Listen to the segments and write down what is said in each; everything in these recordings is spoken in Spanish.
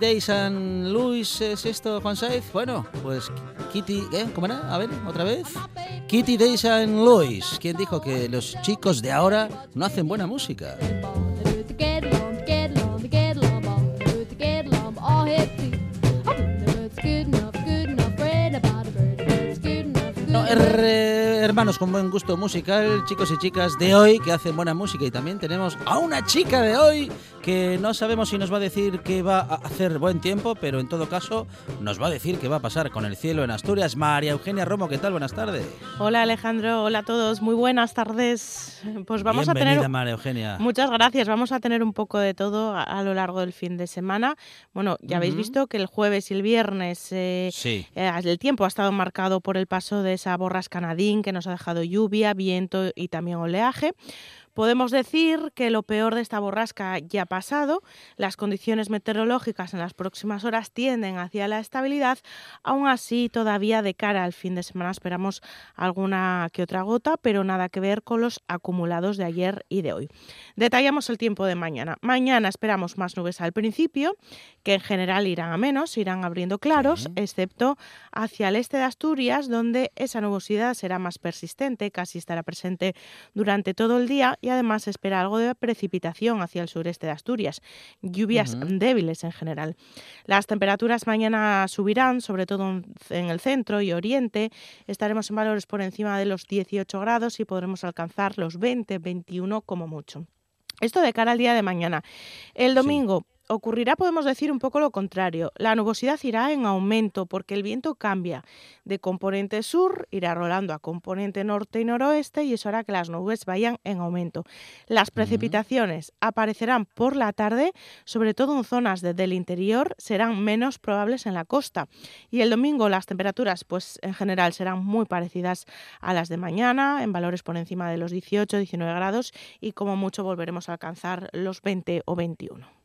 Katie Day San Luis, ¿es esto, Juan Saiz? Bueno, pues Kitty, ¿eh? ¿Cómo era? A ver, otra vez. Kitty Day San Luis, quien dijo que los chicos de ahora no hacen buena música. No, eh, hermanos con buen gusto musical, chicos y chicas de hoy que hacen buena música y también tenemos a una chica de hoy que no sabemos si nos va a decir que va a hacer buen tiempo, pero en todo caso nos va a decir qué va a pasar con el cielo en Asturias. María Eugenia Romo, ¿qué tal? Buenas tardes. Hola Alejandro, hola a todos, muy buenas tardes. Pues vamos a Bienvenida, tener María Eugenia. Muchas gracias. Vamos a tener un poco de todo a, a lo largo del fin de semana. Bueno, ya habéis Ujú. visto que el jueves y el viernes eh, Sí. eh, el tiempo ha estado marcado por el paso de esa borrasca Nadine que nos ha dejado lluvia, viento y también oleaje. Podemos decir que lo peor de esta borrasca ya ha pasado. Las condiciones meteorológicas en las próximas horas tienden hacia la estabilidad. Aún así, todavía de cara al fin de semana esperamos alguna que otra gota, pero nada que ver con los acumulados de ayer y de hoy. Detallamos el tiempo de mañana. Mañana esperamos más nubes al principio, que en general irán a menos, irán abriendo claros, Sí. excepto hacia el este de Asturias, donde esa nubosidad será más persistente, casi estará presente durante todo el día y además se espera algo de precipitación hacia el sureste de Asturias, lluvias débiles en general. Las temperaturas mañana subirán, sobre todo en- en el centro y oriente, estaremos en valores por encima de los 18 grados y podremos alcanzar los 20, 21 como mucho. Esto de cara al día de mañana. El Sí. Ocurrirá, podemos decir, un poco lo contrario. La nubosidad irá en aumento porque el viento cambia de componente sur, irá rolando a componente norte y noroeste y eso hará que las nubes vayan en aumento. Las precipitaciones aparecerán por la tarde, sobre todo en zonas de- del interior, serán menos probables en la costa. Y el domingo las temperaturas, pues en general serán muy parecidas a las de mañana, en valores por encima de los 18, 19 grados y como mucho volveremos a alcanzar los 20 o 21.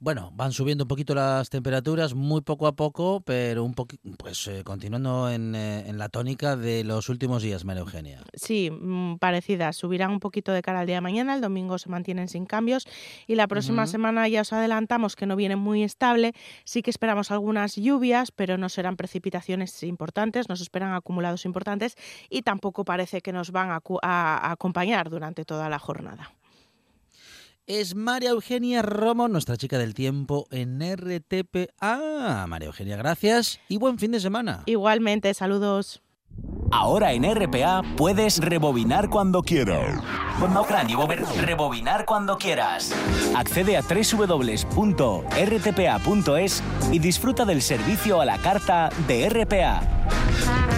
Bueno, van subiendo un poquito las temperaturas, muy poco a poco, pero un poquito, pues eh, continuando en, eh, en la tónica de los últimos días, María Eugenia. Sí, mm, parecidas. Subirán un poquito de cara al día de mañana, el domingo se mantienen sin cambios y la próxima semana ya os adelantamos que no viene muy estable. Sí que esperamos algunas lluvias, pero no serán precipitaciones importantes, nos esperan acumulados importantes y tampoco parece que nos van a- a acompañar durante toda la jornada. Es María Eugenia Romo, nuestra chica del tiempo en RTP. Ah, María Eugenia, gracias y buen fin de semana. Igualmente, saludos. Ahora en RPA puedes rebobinar cuando quieras. Rebobinar cuando quieras. Accede a www.rtpa.es y disfruta del servicio a la carta de RPA.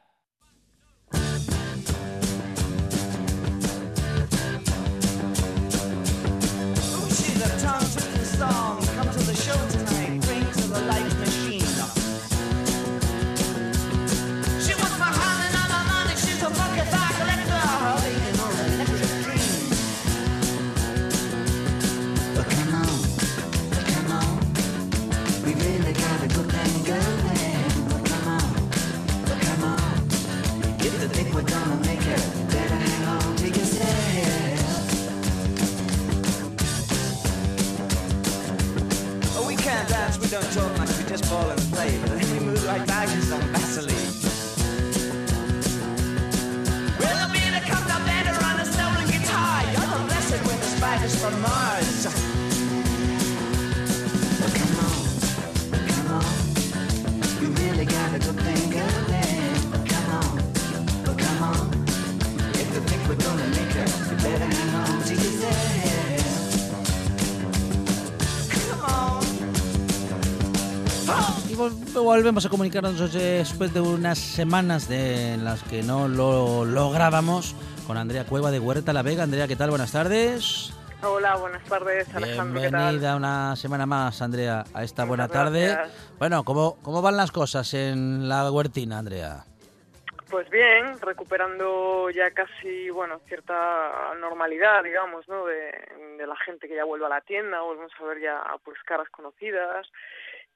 Volvemos a comunicarnos después de unas semanas de en las que no lo lográbamos con Andrea Cueva de Huerta La Vega. Andrea, ¿qué tal? Buenas tardes. Hola, buenas tardes, Alejandro. ¿qué tal? Bienvenida una semana más, Andrea, a esta buena Muchas tarde. gracias. Bueno, ¿cómo, ¿cómo van las cosas en la huertina, Andrea? Pues bien, recuperando ya casi, bueno, cierta normalidad, digamos, ¿no? De, de la gente que ya vuelve a la tienda, volvemos a ver ya pues caras conocidas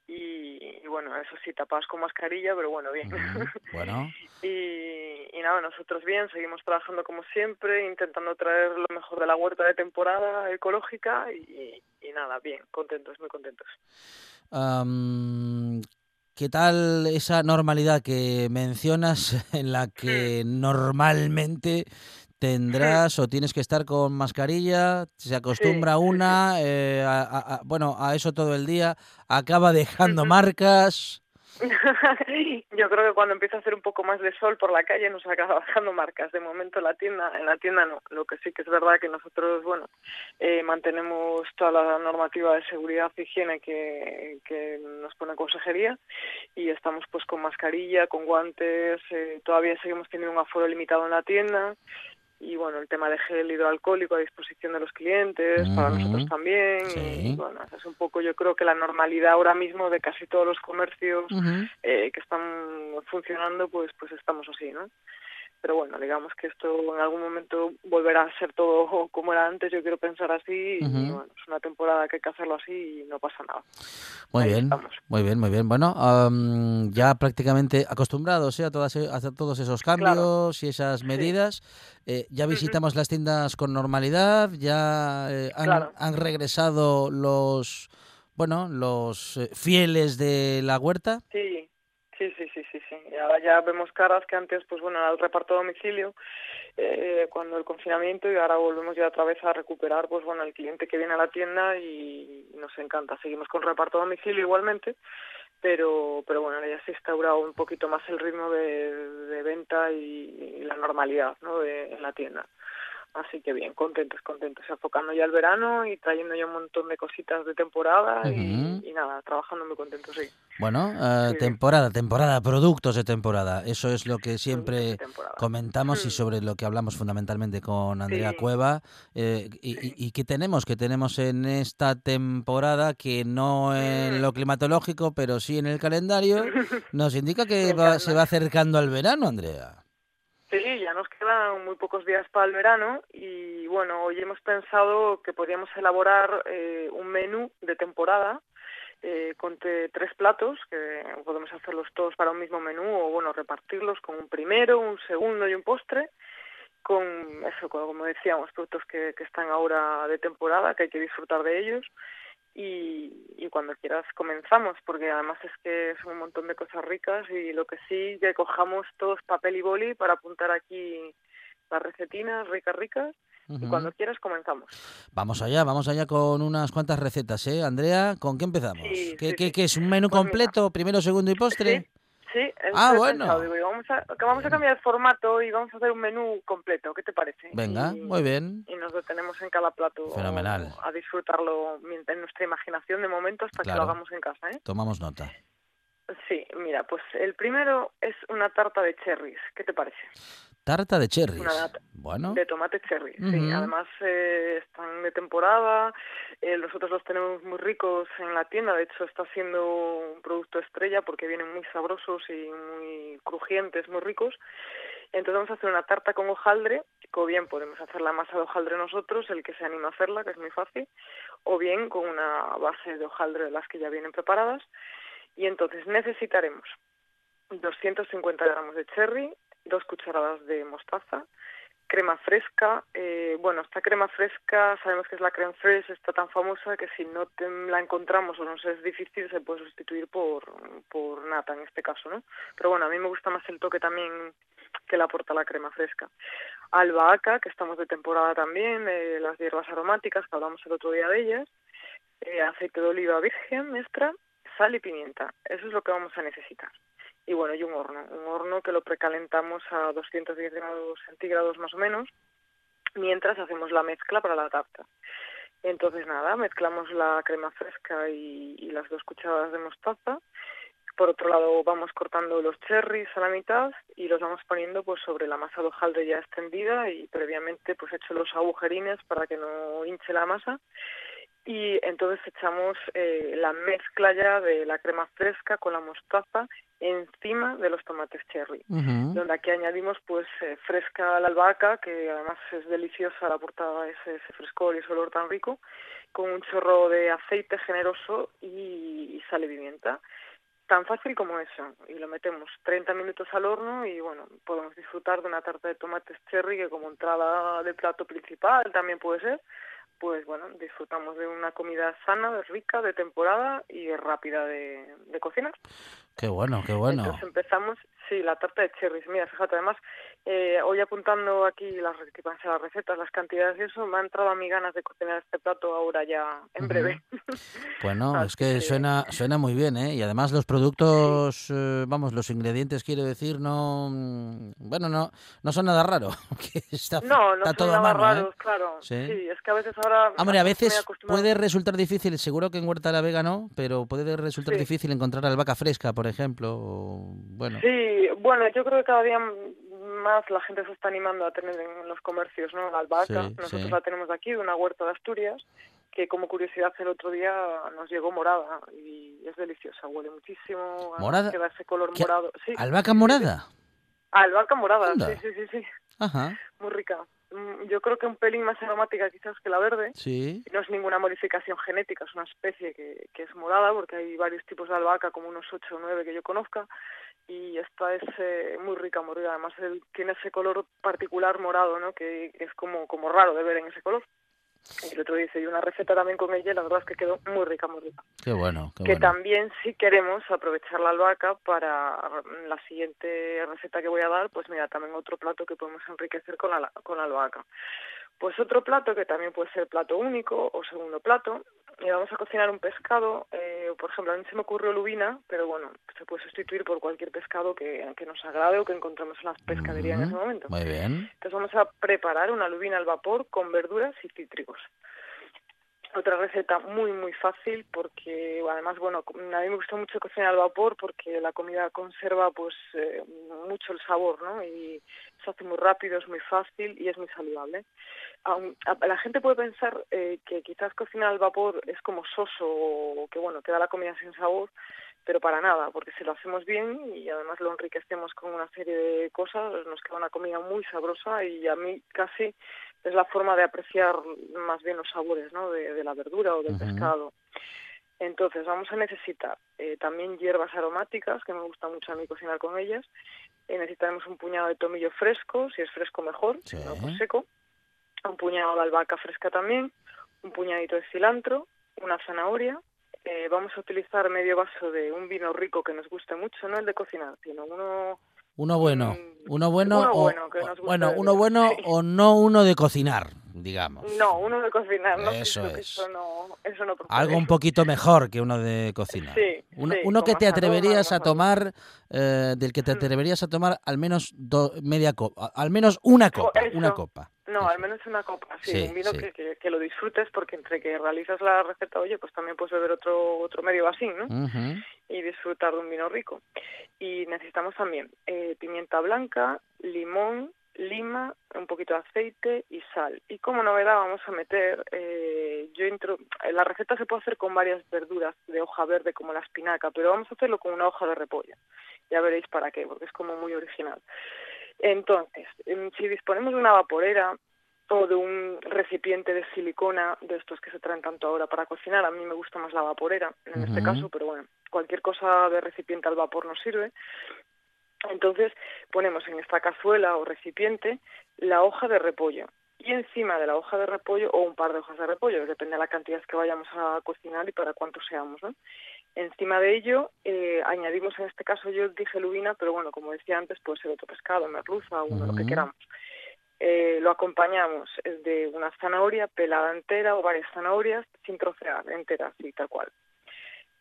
y, y, bueno, eso sí, tapadas con mascarilla, pero bueno, bien. Bueno, y, y nada, nosotros bien, seguimos trabajando como siempre, intentando traer lo mejor de la huerta de temporada ecológica y, y nada, bien, contentos, muy contentos. ¿qué tal esa normalidad que mencionas en la que normalmente tendrás o tienes que estar con mascarilla? Se acostumbra Sí, sí, una, eh, a- a- a- bueno, a eso todo el día, acaba dejando marcas. Yo creo que cuando empieza a hacer un poco más de sol por la calle nos acaba bajando marcas. De momento en la tienda, en la tienda no. Lo que sí que es verdad que nosotros, bueno, eh, mantenemos toda la normativa de seguridad e higiene que, que nos pone consejería y estamos pues con mascarilla, con guantes. eh, todavía seguimos teniendo un aforo limitado en la tienda y bueno, el tema de gel hidroalcohólico a disposición de los clientes, para nosotros también. Sí. Y bueno, es un poco yo creo que la normalidad ahora mismo de casi todos los comercios eh, que están funcionando, pues pues estamos así, ¿no? Pero bueno, digamos que esto en algún momento volverá a ser todo como era antes, yo quiero pensar así, y bueno, es una temporada que hay que hacerlo así y no pasa nada. Muy Ahí bien, estamos. muy bien, muy bien. Bueno, am, ya prácticamente acostumbrados ¿eh? a, todas, e- a todos esos cambios y esas medidas. Eh, ya visitamos las tiendas con normalidad, ya eh, han, Claro. han regresado los, bueno, los fieles de la huerta. Sí, sí, sí, sí, sí, sí. Y ahora ya vemos caras que antes, pues bueno, era el reparto a domicilio, eh, cuando el confinamiento, y ahora volvemos ya otra vez a recuperar, pues bueno, el cliente que viene a la tienda y nos encanta. Seguimos con reparto a domicilio igualmente, pero pero bueno, ya se ha instaurado un poquito más el ritmo de, de venta y, y la normalidad, ¿no?, de, en la tienda. Así que bien, contentos, contentos, enfocando ya el verano y trayendo ya un montón de cositas de temporada y, y nada, trabajando muy contentos, sí. Bueno, Sí. temporada, temporada, productos de temporada. Eso es lo que siempre comentamos y Mm. sobre lo que hablamos fundamentalmente con Andrea Sí. Cueva. eh, y, y- y qué tenemos? que tenemos en esta temporada que no en Mm. lo climatológico, pero sí en el calendario? Nos indica que va- se va acercando al verano, Andrea. Sí, ya nos quedan muy pocos días para el verano y bueno, hoy hemos pensado que podríamos elaborar eh, un menú de temporada eh, con tres platos, que podemos hacerlos todos para un mismo menú o bueno, repartirlos con un primero, un segundo y un postre con eso, como decíamos, productos que, que están ahora de temporada, que hay que disfrutar de ellos y, y cuando quieras comenzamos, porque además es que son un montón de cosas ricas y lo que sí, que cojamos todos papel y boli para apuntar aquí las recetinas ricas, ricas, y cuando quieras comenzamos. Vamos allá, vamos allá con unas cuantas recetas, ¿eh? Andrea, ¿con qué empezamos? Sí, ¿Qué, sí, qué- sí. qué es? ¿Un menú Pues mira. completo, primero, segundo y postre? Sí, Ah, bueno. pensado, digo, y vamos a, que vamos a cambiar el formato y vamos a hacer un menú completo, ¿qué te parece? Venga, Y- muy bien. y nos detenemos en cada plato Fenomenal. a disfrutarlo en nuestra imaginación de momento hasta que lo hagamos en casa. ¿eh? Tomamos nota. Sí, mira, pues el primero es una tarta de cherries. ¿Qué te parece? Tarta de cherries. Una. Bueno, De tomate cherry, sí. Ujú. Además eh, están de temporada, eh, nosotros los tenemos muy ricos en la tienda, de hecho está siendo un producto estrella porque vienen muy sabrosos y muy crujientes, muy ricos. Entonces vamos a hacer una tarta con hojaldre, o bien podemos hacer la masa de hojaldre nosotros, el que se anima a hacerla, que es muy fácil, o bien con una base de hojaldre de las que ya vienen preparadas. Y entonces necesitaremos 250 gramos de cherry, dos cucharadas de mostaza, crema fresca. eh, bueno, esta crema fresca, sabemos que es la creme fresh, está tan famosa que si no te- la encontramos o nos es difícil, se puede sustituir por, por nata en este caso, ¿no? Pero bueno, a mí me gusta más el toque también que le aporta la crema fresca. Albahaca, que estamos de temporada también, las hierbas aromáticas, que hablamos el otro día de ellas, eh, aceite de oliva virgen extra, sal y pimienta. Eso es lo que vamos a necesitar. Y bueno, y un horno, un horno que lo precalentamos a 210 grados centígrados más o menos, mientras hacemos la mezcla para la tarta. Entonces nada, mezclamos la crema fresca y, las dos cucharadas de mostaza. Por otro lado vamos cortando los cherries a la mitad y los vamos poniendo pues sobre la masa de hojaldre ya extendida y previamente pues hecho los agujerines para que no hinche la masa y entonces echamos eh, la mezcla ya de la crema fresca con la mostaza encima de los tomates cherry. Donde aquí añadimos pues eh, fresca la albahaca que además es deliciosa la portada ese, ese frescor y ese olor tan rico con un chorro de aceite generoso y, y sal y pimienta. Tan fácil como eso. Y lo metemos 30 minutos al horno y bueno podemos disfrutar de una tarta de tomates cherry que como entrada de plato principal también puede ser pues bueno disfrutamos de una comida sana rica de temporada y rápida de, de cocinar Qué bueno, qué bueno. entonces empezamos, sí, la tarta de cherries. Mira, fíjate, además, eh, hoy apuntando aquí las, re- que van a ser las recetas, las cantidades y eso, me ha entrado a mí ganas de cocinar este plato ahora ya, en breve. Bueno, Así es que que- suena suena muy bien, ¿eh? Y además los productos, eh, vamos, los ingredientes, quiero decir, no, bueno, no, no son nada raro, está, No, no está son todo nada mano, ¿eh? raros, claro. Sí. Sí. es que a veces ahora... Hombre, a veces puede resultar difícil, seguro que en Huerta de la Vega no, pero puede resultar Sí. difícil encontrar albahaca fresca, por ejemplo, o, bueno. Sí, bueno, yo creo que cada día más la gente se está animando a tener en los comercios, ¿no? La albahaca. Sí, Nosotros sí. la tenemos aquí, de una huerta de Asturias, que como curiosidad el otro día nos llegó morada y es deliciosa, huele muchísimo, ¿Morada? queda ese color ¿Qué? morado. Sí, ¿Albahaca morada? albahaca morada, Anda. sí, sí, sí, sí, Ajá, muy rica. Mm, Yo creo que un pelín más aromática quizás que la verde. sí. No es ninguna modificación genética, es una especie que, que es morada, porque hay varios tipos de albahaca, como unos 8 o 9 que yo conozca, y esta es eh, muy rica, muy rica. Además, él tiene ese color particular morado, ¿no? Que, es como, como raro de ver en ese color. Y el otro día hice yo una receta también con ella y la verdad es que quedó muy rica, muy rica. Qué bueno, qué que bueno. también si queremos aprovechar la albahaca para la siguiente receta que voy a dar, pues mira, también otro plato que podemos enriquecer con la, con la albahaca. Pues otro plato que también puede ser plato único o segundo plato, y vamos a cocinar un pescado, eh, por ejemplo, a mí se me ocurrió lubina, pero bueno, se puede sustituir por cualquier pescado que, que nos agrade o que encontremos en las pescaderías en ese momento. Muy bien. Entonces vamos a preparar una lubina al vapor con verduras y cítricos. Otra receta muy muy fácil porque además bueno a mí me gusta mucho cocinar al vapor porque la comida conserva pues eh, mucho el sabor no y se hace muy rápido es muy fácil y es muy saludable. La gente puede pensar eh, que quizás cocinar al vapor es como soso o que bueno queda la comida sin sabor pero para nada, porque si lo hacemos bien y además lo enriquecemos con una serie de cosas, nos queda una comida muy sabrosa y a mí casi es la forma de apreciar más bien los sabores ¿no? de, de la verdura o del pescado. Entonces vamos a necesitar eh, también hierbas aromáticas, que me gusta mucho a mí cocinar con ellas. Eh, necesitaremos un puñado de tomillo fresco, si es fresco mejor, si no pues seco. Un puñado de albahaca fresca también, un puñadito de cilantro, una zanahoria. Eh, vamos a utilizar medio vaso de un vino rico que nos guste mucho, no el de cocinar, sino uno Uno bueno, uno bueno uno o bueno, que nos guste bueno, uno bueno o no uno de cocinar, digamos. No, uno de cocinar, no Eso es. Eso no, eso no. Algo un poquito mejor que uno de cocinar. Sí, uno, sí, uno que te atreverías a tomar, eh, del que te Mm. atreverías a tomar al menos do- media copa, al menos una Co- copa, una copa. No, al menos una copa, sí, Sí, un vino sí. Que, que, que lo disfrutes porque entre que realizas la receta, oye, pues también puedes beber otro otro medio vasín, ¿no? Y disfrutar de un vino rico. Y necesitamos también eh, pimienta blanca, limón, lima, un poquito de aceite y sal. Y como novedad vamos a meter, eh, yo intro, la receta se puede hacer con varias verduras de hoja verde como la espinaca, pero vamos a hacerlo con una hoja de repollo. Ya veréis para qué, porque es como muy original. Entonces, em, si disponemos de una vaporera o de un recipiente de silicona, de estos que se traen tanto ahora para cocinar, a mí me gusta más la vaporera en este caso, pero bueno, cualquier cosa de recipiente al vapor nos sirve. Entonces ponemos en esta cazuela o recipiente la hoja de repollo y encima de la hoja de repollo o un par de hojas de repollo, depende de la cantidad que vayamos a cocinar y para cuánto seamos. ¿no? Encima de ello eh, añadimos, en este caso yo dije lubina, pero bueno, como decía antes, puede ser otro pescado, merluza, uno, lo que queramos. Eh, lo acompañamos de una zanahoria pelada entera o varias zanahorias sin trocear, enteras, y tal cual.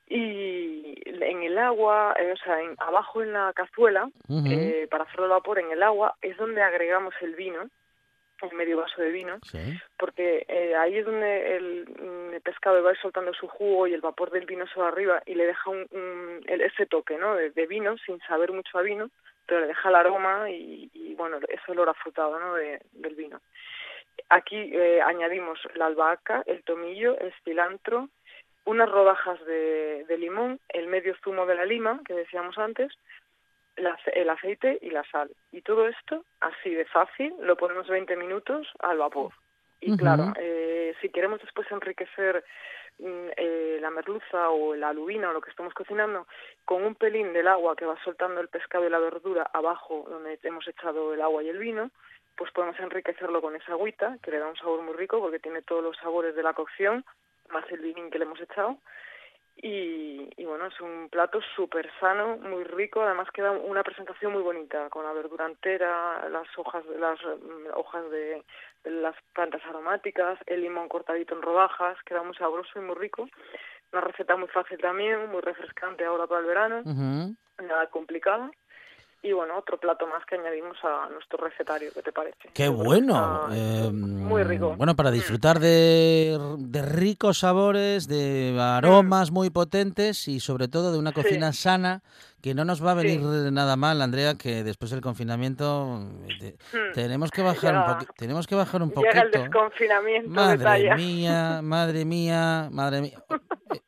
Y en el agua, eh, o sea, en- abajo en la cazuela, Ujú. eh, para hacerlo vapor en el agua, es donde agregamos el vino, el medio vaso de vino, Sí. porque eh, ahí es donde el, mm, el pescado va a ir soltando su jugo y el vapor del vino se va arriba y le deja un, un- el- ese toque ¿no? de, de vino sin saber mucho a vino, pero le deja el aroma y, y, bueno, ese olor afrutado ¿no? de- del vino. Aquí eh, añadimos la albahaca, el tomillo, el cilantro, unas rodajas de, de limón, el medio zumo de la lima, que decíamos antes, el ace- el aceite y la sal. Y todo esto, así de fácil, lo ponemos 20 minutos al vapor. Y claro, eh, si queremos después enriquecer mm, eh, la merluza o la lubina o lo que estamos cocinando con un pelín del agua que va soltando el pescado y la verdura abajo donde hemos echado el agua y el vino, pues podemos enriquecerlo con esa agüita que le da un sabor muy rico porque tiene todos los sabores de la cocción más el vinín que le hemos echado y, y bueno, es un plato súper sano, muy rico, además queda una presentación muy bonita, con la verdura entera, las hojas, las mm, hojas de, de las plantas aromáticas, el limón cortadito en rodajas, queda muy sabroso y muy rico. Una receta muy fácil también, muy refrescante ahora para el verano, nada complicada. Y bueno, otro plato más que añadimos a nuestro recetario, ¿qué te parece? Qué bueno. eh, muy rico. Bueno, para Mm. disfrutar de, de ricos sabores, de aromas muy potentes y sobre todo de una Sí. cocina sana que no nos va a venir Sí. nada mal, Andrea, que después del confinamiento eh, te- Mm. tenemos que bajar un poquito, tenemos que bajar un el poquito. desconfinamiento Madre mía, madre mía, madre mía. Eh,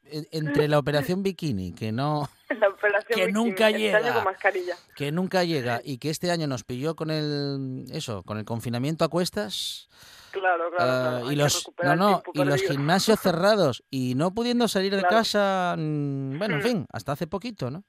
eh, Entre la operación bikini, que no, La operación Que bikini, nunca este año llega. con mascarilla. que nunca llega y que este año nos pilló con el eso, con el confinamiento a cuestas. Claro, claro, ah, claro. y los no no y los gimnasios cerrados y no pudiendo salir de casa mm, bueno en Mm. fin hasta hace poquito no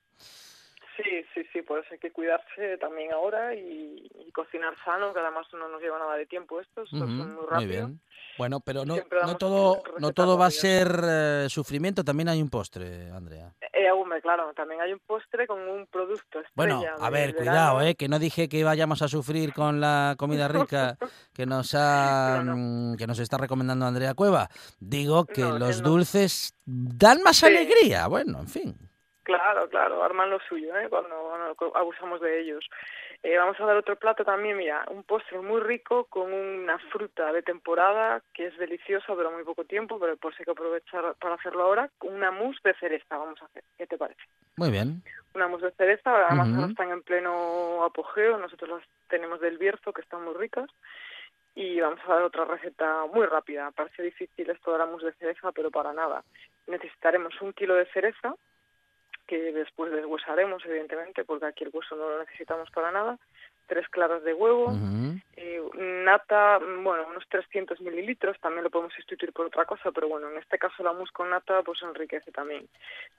Sí, sí, sí, por eso hay que cuidarse también ahora y, y cocinar sano, que además no nos lleva nada de tiempo esto, muy muy rápido. bien bueno pero no, no todo no todo va a ser eh, sufrimiento también hay un postre Andrea Eh, hombre, claro, también hay un postre con un producto Bueno, a ver, cuidado, ¿eh? que no dije que vayamos a sufrir con la comida rica que nos ha, No, que nos está recomendando Andrea Cueva. Digo que No, los dulces dan más alegría. Bueno, en fin. Claro, claro, arman lo suyo, ¿eh? cuando, cuando abusamos de ellos. Eh, vamos a dar otro plato también, mira, un postre muy rico con una fruta de temporada que es deliciosa, pero muy poco tiempo, pero por si hay que aprovechar para hacerlo ahora, una mousse de cereza vamos a hacer. ¿Qué te parece? Muy bien. Una mousse de cereza, además ahora están en pleno apogeo, nosotros las tenemos del Bierzo, que están muy ricas, y vamos a dar otra receta muy rápida. Parece difícil esto de la mousse de cereza, pero para nada. Necesitaremos un kilo de cereza, que después deshuesaremos, evidentemente, porque aquí el hueso no lo necesitamos para nada, tres claras de huevo, eh, nata, bueno, unos 300 mililitros, también lo podemos sustituir por otra cosa, pero bueno, en este caso la mousse con nata pues enriquece también.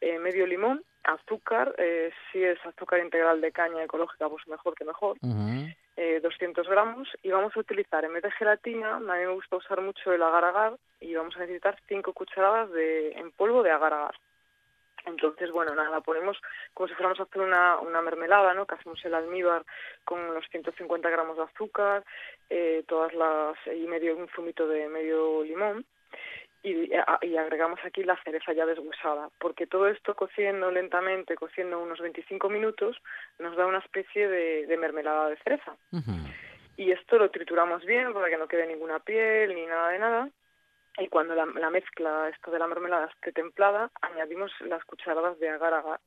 Eh, medio limón, azúcar, eh, si es azúcar integral de caña ecológica, pues mejor que mejor, Ujú. eh, 200 gramos, y vamos a utilizar, en vez de gelatina, a mí me gusta usar mucho el agar-agar, y vamos a necesitar 5 cucharadas de, en polvo de agar-agar. Entonces, bueno, nada, ponemos como si fuéramos a hacer una, una mermelada, ¿no? Que hacemos el almíbar con unos 150 gramos de azúcar, eh, todas las y medio un zumito de medio limón y, y agregamos aquí la cereza ya deshuesada, porque todo esto cociendo lentamente, cociendo unos 25 minutos, nos da una especie de, de mermelada de cereza. Y esto lo trituramos bien para que no quede ninguna piel ni nada de nada. Y cuando la, la mezcla esta de la mermelada esté templada, añadimos las cucharadas de agar-agar.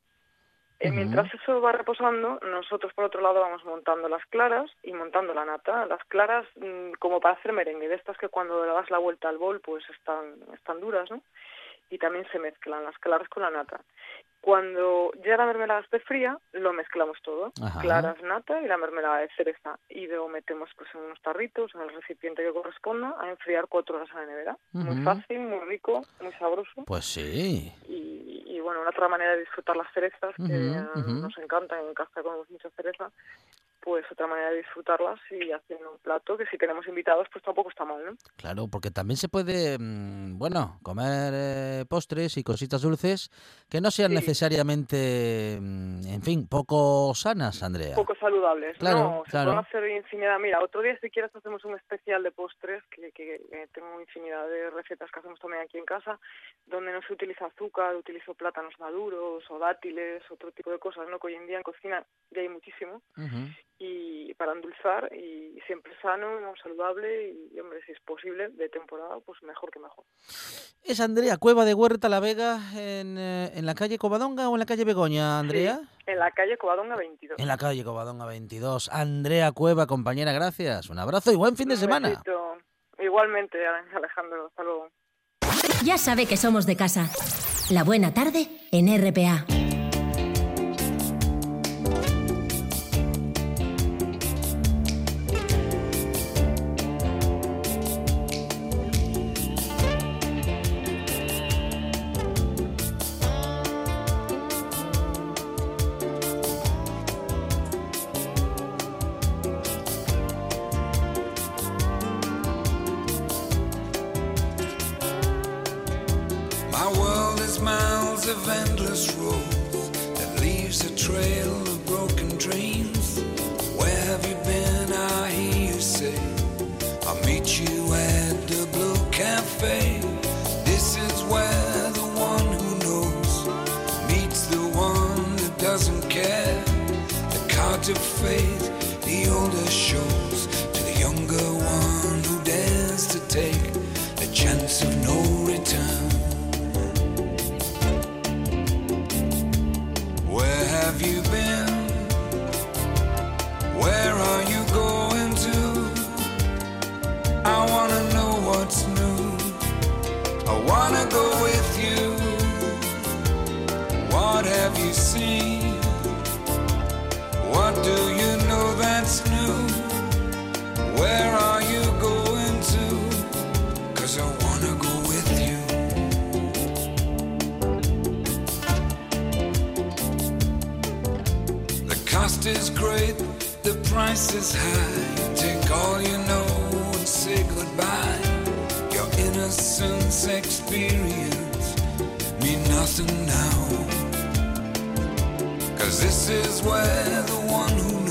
Eh, Ujú. Mientras eso va reposando, nosotros por otro lado vamos montando las claras y montando la nata. Las claras mm, como para hacer merengue, de estas que cuando le das la vuelta al bol pues están, están duras, ¿no? Y también se mezclan las claras con la nata. Cuando ya la mermelada esté fría, lo mezclamos todo. Ajá. Claras, nata y la mermelada de cereza. Y lo metemos pues en unos tarritos, en el recipiente que corresponda, a enfriar cuatro horas en la nevera. Muy fácil, muy rico, muy sabroso. Pues sí. Y, y bueno, una otra manera de disfrutar las cerezas, que nos encantan, en casa comemos mucha cereza, pues otra manera de disfrutarlas y haciendo un plato que si tenemos invitados pues tampoco está mal, ¿no? Claro, porque también se puede, mm, bueno, comer eh, postres y cositas dulces que no sean Sí. necesariamente, mm, en fin, poco sanas, Andrea. Poco saludables, Claro, no, se claro. pueden hacer infinidad. Mira, otro día si quieres hacemos un especial de postres, que, que eh, tengo infinidad de recetas que hacemos también aquí en casa, donde no se utiliza azúcar, utilizo plátanos maduros o dátiles, otro tipo de cosas, ¿no? Que hoy en día en cocina ya hay muchísimo. Ujú. Y para endulzar y siempre sano, saludable y, hombre, si es posible, de temporada, pues mejor que mejor. Es Andrea Cueva de Huerta La Vega en, eh, en la calle Covadonga o en la calle Begoña, Andrea. Sí, en la calle Covadonga 22. En la calle Covadonga 22. Andrea Cueva, compañera, gracias. Un abrazo y buen fin de Un semana. besito. Igualmente, Alejandro, hasta luego. Ya sabe que somos de casa. La buena tarde en RPA. Cards of fate, the older shows to the younger one who dares to take the chance of no return. Where have you been? Price is high. Take all you know and say goodbye. Your innocence experience mean nothing now. Cause this is where the one who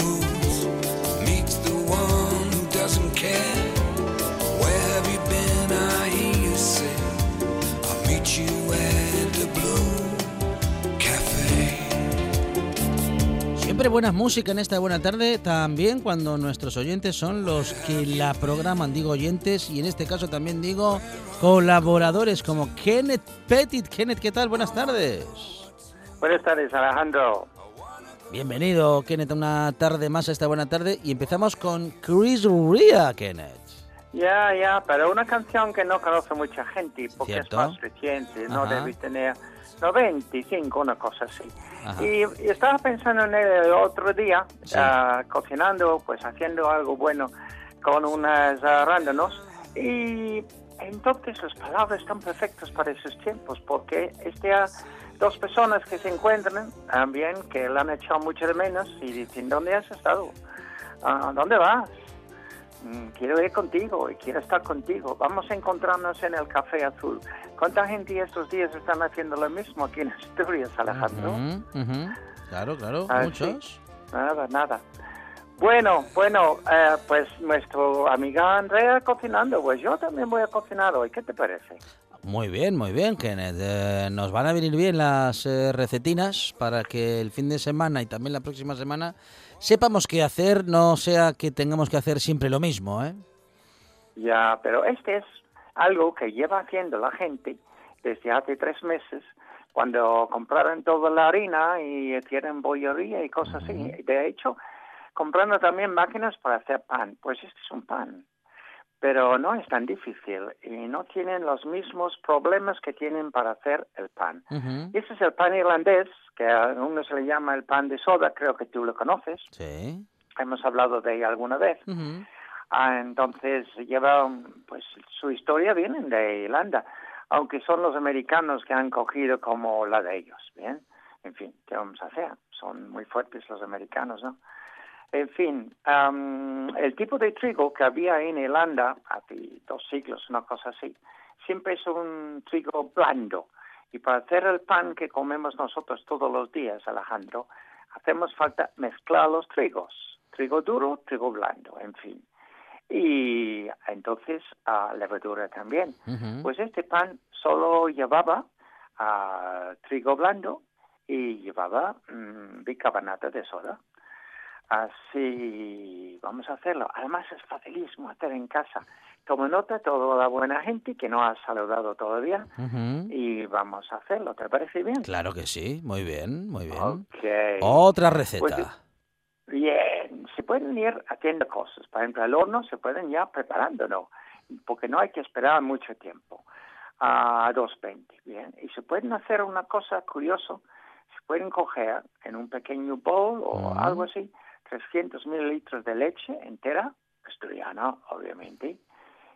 Siempre buena música en esta buena tarde, también cuando nuestros oyentes son los que la programan, digo oyentes, y en este caso también digo colaboradores como Kenneth Petit. Kenneth, ¿qué tal? Buenas tardes. Buenas tardes, Alejandro. Bienvenido, Kenneth, a una tarde más a esta buena tarde y empezamos con Chris Ria, Kenneth. Ya, ya, pero una canción que no conoce mucha gente porque Cierto. es más reciente, no debe tener 95, una cosa así. Ajá. Y, estaba pensando en el otro día, Sí. ah, cocinando, pues haciendo algo bueno con unas arándanos y entonces las palabras están perfectas para esos tiempos porque este ah, dos personas que se encuentran también que la han echado mucho de menos y dicen ¿dónde has estado? ¿Dónde vas? Mm, Quiero ir contigo y quiero estar contigo. Vamos a encontrarnos en el Café Azul. ¿Cuánta gente estos días están haciendo lo mismo aquí en Asturias, Alejandro? Ujú, ujú. Claro, claro, Ah, muchos. Nada, nada. Bueno, bueno, eh, pues nuestro amiga Andrea cocinando, pues yo también voy a cocinar hoy. ¿Qué te parece? Muy bien, muy bien, Kenneth. Eh, nos van a venir bien las eh, recetinas para que el fin de semana y también la próxima semana sepamos qué hacer, no sea que tengamos que hacer siempre lo mismo, ¿eh? Ya, pero este es algo que lleva haciendo la gente desde hace tres meses, cuando compraron toda la harina y tienen bollería y cosas así. De hecho, comprando también máquinas para hacer pan. Pues este es un pan. Pero no es tan difícil y no tienen los mismos problemas que tienen para hacer el pan. Y Ese es el pan irlandés, que a uno se le llama el pan de soda, creo que tú lo conoces. Sí. Hemos hablado de él alguna vez. Ah, entonces lleva, pues su historia viene de Irlanda. aunque son los americanos que han cogido como la de ellos, ¿bien? En fin, ¿qué vamos a hacer? Son muy fuertes los americanos, ¿no? En fin, am, el tipo de trigo que había en Irlanda hace dos siglos, una cosa así, siempre es un trigo blando. Y para hacer el pan que comemos nosotros todos los días, Alejandro, hacemos falta mezclar los trigos. Trigo duro, trigo blando, en fin. Y entonces a levadura también. Pues este pan solo llevaba ah, trigo blando y llevaba mm, bicarbonato de soda. Así vamos a hacerlo. Además es facilísimo hacer en casa. Como nota toda la buena gente que no ha saludado todavía y vamos a hacerlo. ¿Te parece bien? Claro que sí, muy bien, muy bien. Ok. Otra receta. Pues, Bien, se pueden ir haciendo cosas. Por ejemplo, al horno se pueden ya preparándolo, porque no hay que esperar mucho tiempo. A 220, bien. Y se pueden hacer una cosa curiosa. Se pueden coger en un pequeño bowl o algo así 300 mililitros de leche entera, asturiana, obviamente,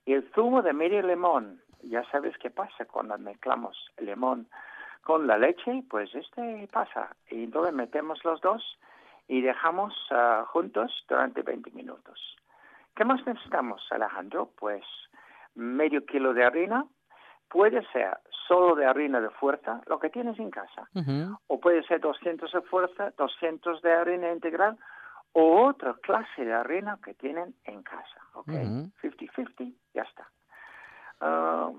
y el zumo de medio limón. Ya sabes qué pasa cuando mezclamos el limón con la leche, pues este pasa. Y entonces metemos los dos y dejamos ah, juntos durante 20 minutos. ¿Qué más necesitamos, Alejandro? Pues medio kilo de harina. Puede ser solo de harina de fuerza, lo que tienes en casa. Ujú. O puede ser 200 de fuerza, 200 de harina integral o otra clase de harina que tienen en casa. ¿Ok? Ujú. 50-50, ya está. Ah,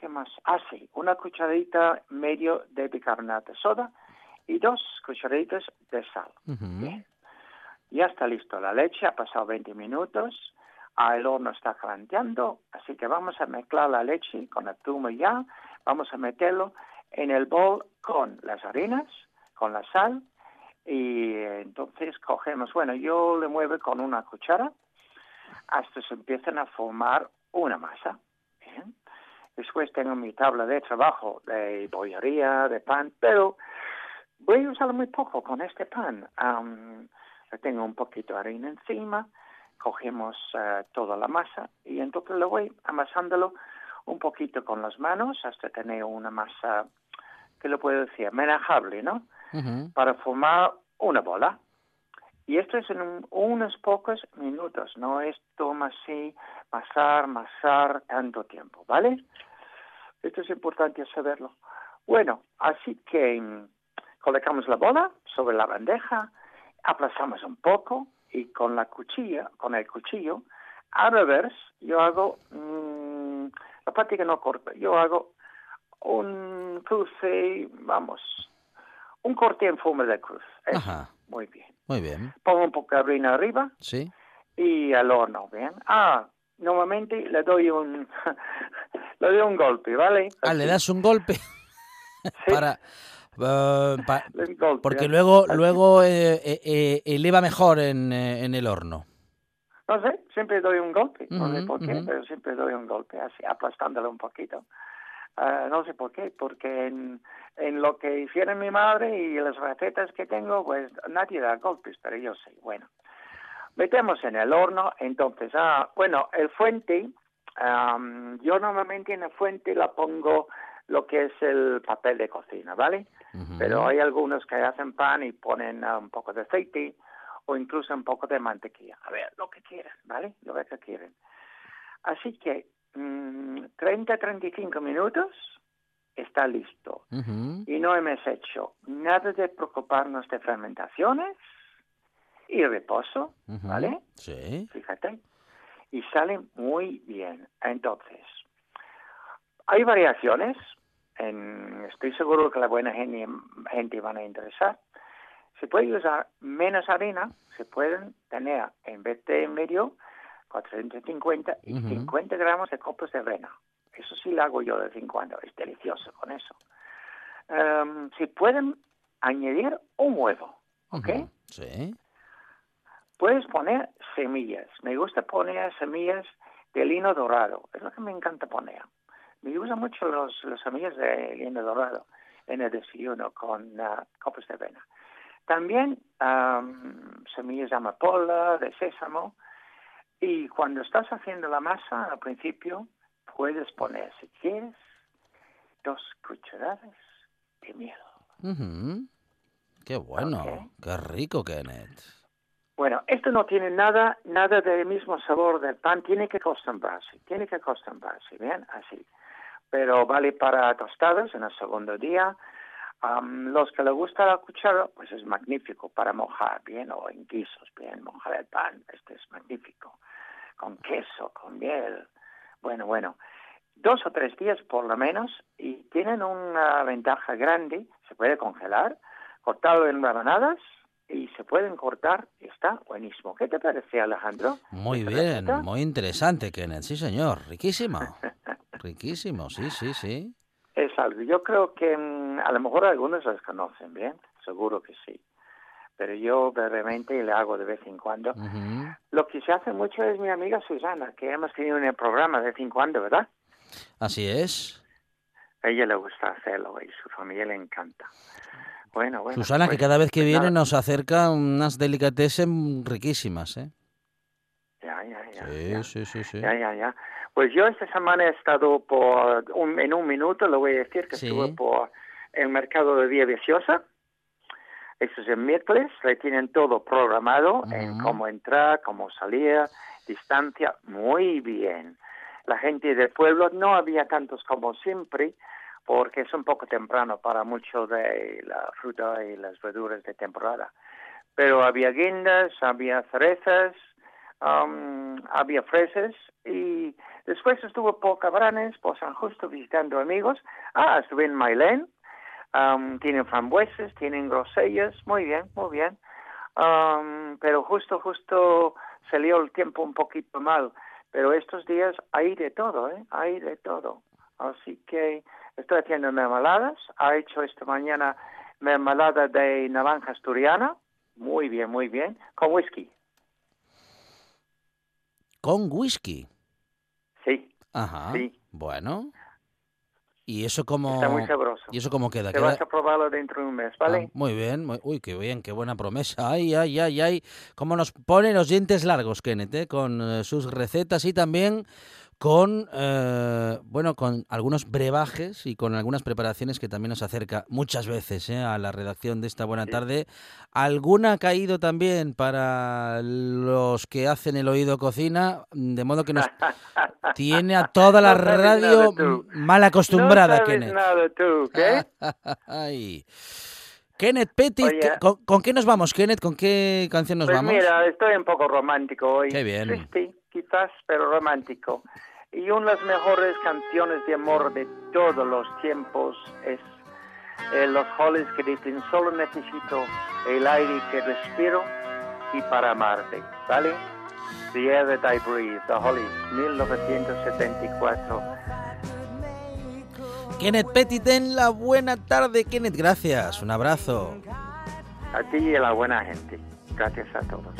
¿Qué más? Ah, sí, una cucharadita medio de bicarbonato de soda y dos cucharaditas de sal. Bien. Ya está listo la leche, ha pasado 20 minutos, el horno está calentando, así que vamos a mezclar la leche con el zumo ya, vamos a meterlo en el bol con las harinas, con la sal, y eh, entonces cogemos, bueno, yo le muevo con una cuchara hasta se empiezan a formar una masa. Bien. Después tengo mi tabla de trabajo de bollería, de pan, pero voy a usarlo muy poco con este pan. Le tengo un poquito de harina encima, cogemos eh, toda la masa y entonces lo voy amasándolo un poquito con las manos hasta tener una masa, que lo puedo decir, manejable, ¿no? Para formar una bola. Y esto es en un- unos pocos minutos, no es toma así, masar, masar tanto tiempo, ¿vale? Esto es importante saberlo. Bueno, así que mm, colocamos la bola sobre la bandeja, aplazamos un poco y con la cuchilla, con el cuchillo, a revés, yo hago mm, la que no corto, yo hago un cruce, vamos, un corte en forma de cruz. Eso, Ajá. muy bien. Muy bien. Pongo un poco de harina arriba Sí. y al horno, ¿bien? Ah, normalmente le doy un, le doy un golpe, ¿vale? Ah, le das un golpe sí, para... eh, pa- un golpe, porque así. luego Así. luego eh, eh, eh, eleva mejor en, eh, en el horno. No sé, siempre doy un golpe, no sé Ujú, por qué, pero siempre doy un golpe, así, aplastándolo un poquito. Ah, no sé por qué, porque en, en lo que hicieron mi madre y las recetas que tengo, pues nadie da golpes, pero yo sí. Bueno, metemos en el horno, entonces, ah, bueno, el fuente, am, yo normalmente en el fuente la pongo lo que es el papel de cocina, ¿vale? Pero hay algunos que hacen pan y ponen ah, un poco de aceite o incluso un poco de mantequilla. A ver, lo que quieran, ¿vale? Lo que quieren. Así que 30-35 minutos está listo. Y no hemos hecho nada de preocuparnos de fermentaciones y reposo. ¿vale? Sí. Fíjate. Y sale muy bien. Entonces, hay variaciones. En, estoy seguro que la buena gente, gente van a interesar. Se puede usar menos harina. Se pueden tener, en vez de medio, 450 y Ujú. 50 gramos de copos de avena. Eso sí lo hago yo de vez en cuando. Es delicioso con eso. Em, se pueden añadir un huevo. ¿Ok? Sí. Puedes poner semillas. Me gusta poner semillas de lino dorado. Es lo que me encanta poner. Me gustan mucho los, las semillas de lino dorado en el desayuno con ah, copas de avena. También am, semillas de amapola, de sésamo. Y cuando estás haciendo la masa, al principio, puedes poner, si quieres, dos cucharadas de miel. Ujú. Qué bueno, qué rico, Kenneth. Bueno, esto no tiene nada, nada del mismo sabor del pan, tiene que acostumbrarse, tiene que acostumbrarse, bien, así. Pero vale para tostadas en el segundo día. Am, los que les gusta la cuchara, pues es magnífico para mojar, bien, o en guisos, bien, mojar el pan, este es magnífico. Con queso, con miel, bueno, bueno. Dos o tres días por lo menos y tienen una ventaja grande, se puede congelar, cortado en rebanadas y se pueden cortar está buenísimo. ¿Qué te parece, Alejandro? Muy ¿Esta bien, muy interesante, Kenneth. Sí, señor. Riquísimo. Riquísimo, sí, sí, sí. Es algo. Yo creo que mm, a lo mejor algunos las conocen bien, seguro que sí. Pero yo brevemente le hago de vez en cuando. Lo que se hace mucho es mi amiga Susana, que hemos tenido en el programa de vez en cuando, ¿verdad? Así es. A ella le gusta hacerlo y su familia le encanta. Bueno, bueno. Susana, que pues, cada vez que pues viene nada. nos acerca unas delicatessen riquísimas, ¿eh? Ya, ya, ya. Sí, ya. sí, sí, sí. Ya, ya, ya. Pues yo esta semana he estado por, un- en un minuto le voy a decir que Sí. estuve por el mercado de Vía Viciosa. Eso es el miércoles, le tienen todo programado en cómo entrar, cómo salir, distancia, muy bien. La gente del pueblo no había tantos como siempre, porque es un poco temprano para mucho de la fruta y las verduras de temporada. Pero había guindas, había cerezas, um, había fresas y después estuve por Cabranes, por San Justo visitando amigos. Ah, estuve en Mailén, um, tienen frambuesas, tienen grosellas, muy bien, muy bien. Um, pero justo, justo salió el tiempo un poquito mal. Pero estos días hay de todo, ¿eh? Hay de todo. Así que estoy haciendo mermeladas. Ha hecho esta mañana mermelada de naranja asturiana. Muy bien, muy bien. Con whisky. Con whisky. Sí, Ajá. Sí. Bueno. ¿Y eso cómo, está muy sabroso. ¿y eso cómo queda? Te ¿Queda- vas a probarlo dentro de un mes, Ah, ¿vale? muy bien, muy- uy, qué bien, qué buena promesa. Ay, ay, ay, ay. Cómo nos pone los dientes largos, Kenneth, ¿eh? con eh, sus recetas y también con, eh, bueno, con algunos brebajes y con algunas preparaciones que también nos acerca muchas veces ¿eh? a la redacción de esta buena tarde. ¿Alguna ha caído también para los que hacen el oído cocina? De modo que nos tiene a toda la No radio mal acostumbrada, no Kenneth. nada tú, ¿qué? Ay. Kenneth Petty, Oye. ¿qué- con, con qué nos vamos, Kenneth? ¿Con qué canción nos pues vamos? mira, estoy un poco romántico hoy. Qué bien. Triste, quizás, pero romántico. Y una de las mejores canciones de amor de todos los tiempos es eh, Los Hollies que dicen, solo necesito el aire que respiro y para amarte, ¿vale? The Air That I Breathe, The Hollies, 1974. Kenneth Petty, ten la buena tarde, Kenneth. Gracias, un abrazo. A ti y a la buena gente. Gracias a todos.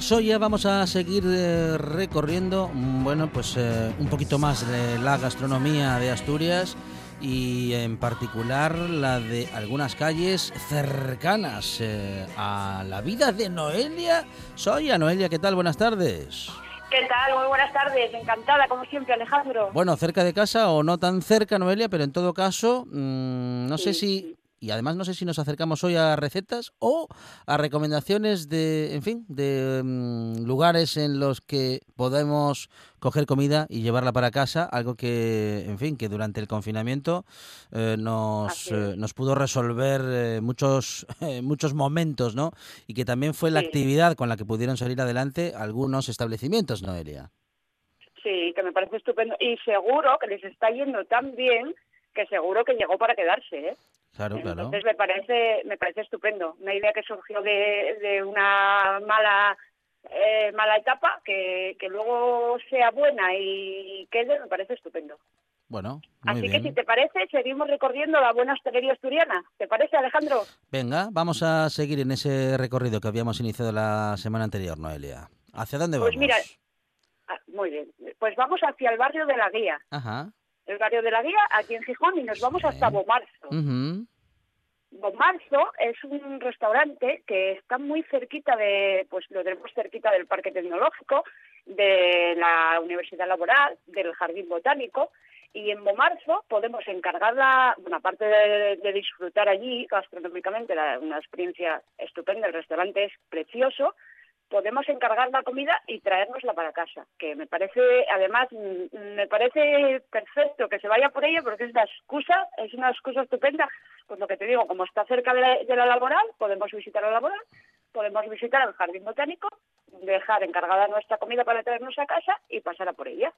Soya vamos a seguir eh, recorriendo, mm, bueno, pues eh, un poquito más de la gastronomía de Asturias y en particular la de algunas calles cercanas eh, a la vida de Noelia Soya. Noelia, ¿qué tal? Buenas tardes. ¿Qué tal? Muy buenas tardes. Encantada, como siempre, Alejandro. Bueno, cerca de casa o no tan cerca, Noelia, pero en todo caso, mm, no sé si... Y además no sé si nos acercamos hoy a recetas o a recomendaciones de, en fin, de mm, lugares en los que podemos coger comida y llevarla para casa, algo que, en fin, que durante el confinamiento eh, nos, eh, nos pudo resolver eh, muchos, muchos momentos, ¿no? Y que también fue la actividad con la que pudieron salir adelante algunos establecimientos, Noelia. Sí, que me parece estupendo. Y seguro que les está yendo tan bien que seguro que llegó para quedarse, ¿eh? Claro, claro. Entonces me parece, me parece estupendo. Una idea que surgió de, de una mala eh, mala etapa, que, que luego sea buena y quede, me parece estupendo. Bueno, muy Así bien. que si te parece, seguimos recorriendo la buena hostelería asturiana. ¿Te parece, Alejandro? Venga, vamos a seguir en ese recorrido que habíamos iniciado la semana anterior, Noelia. ¿Hacia dónde Pues vamos? mira, ah, muy bien. Pues vamos hacia el barrio de la Guía. Ajá. El barrio de la Guía, aquí en Gijón, y nos vamos hasta Bomarzo. ujú, Bomarzo es un restaurante que está muy cerquita de, pues lo tenemos cerquita del Parque Tecnológico, de la Universidad Laboral, del Jardín Botánico, y en Bomarzo podemos encargarla, bueno, aparte de, de disfrutar allí gastronómicamente la- una experiencia estupenda, el restaurante es precioso, podemos encargar la comida y traérnosla para casa, que me parece, además, mm, me parece perfecto que se vaya por ella porque es una excusa, es una excusa estupenda, pues lo que te digo, como está cerca de la, de la laboral, podemos visitar la laboral, podemos visitar el jardín botánico, dejar encargada nuestra comida para traernos a casa y pasar a por ella.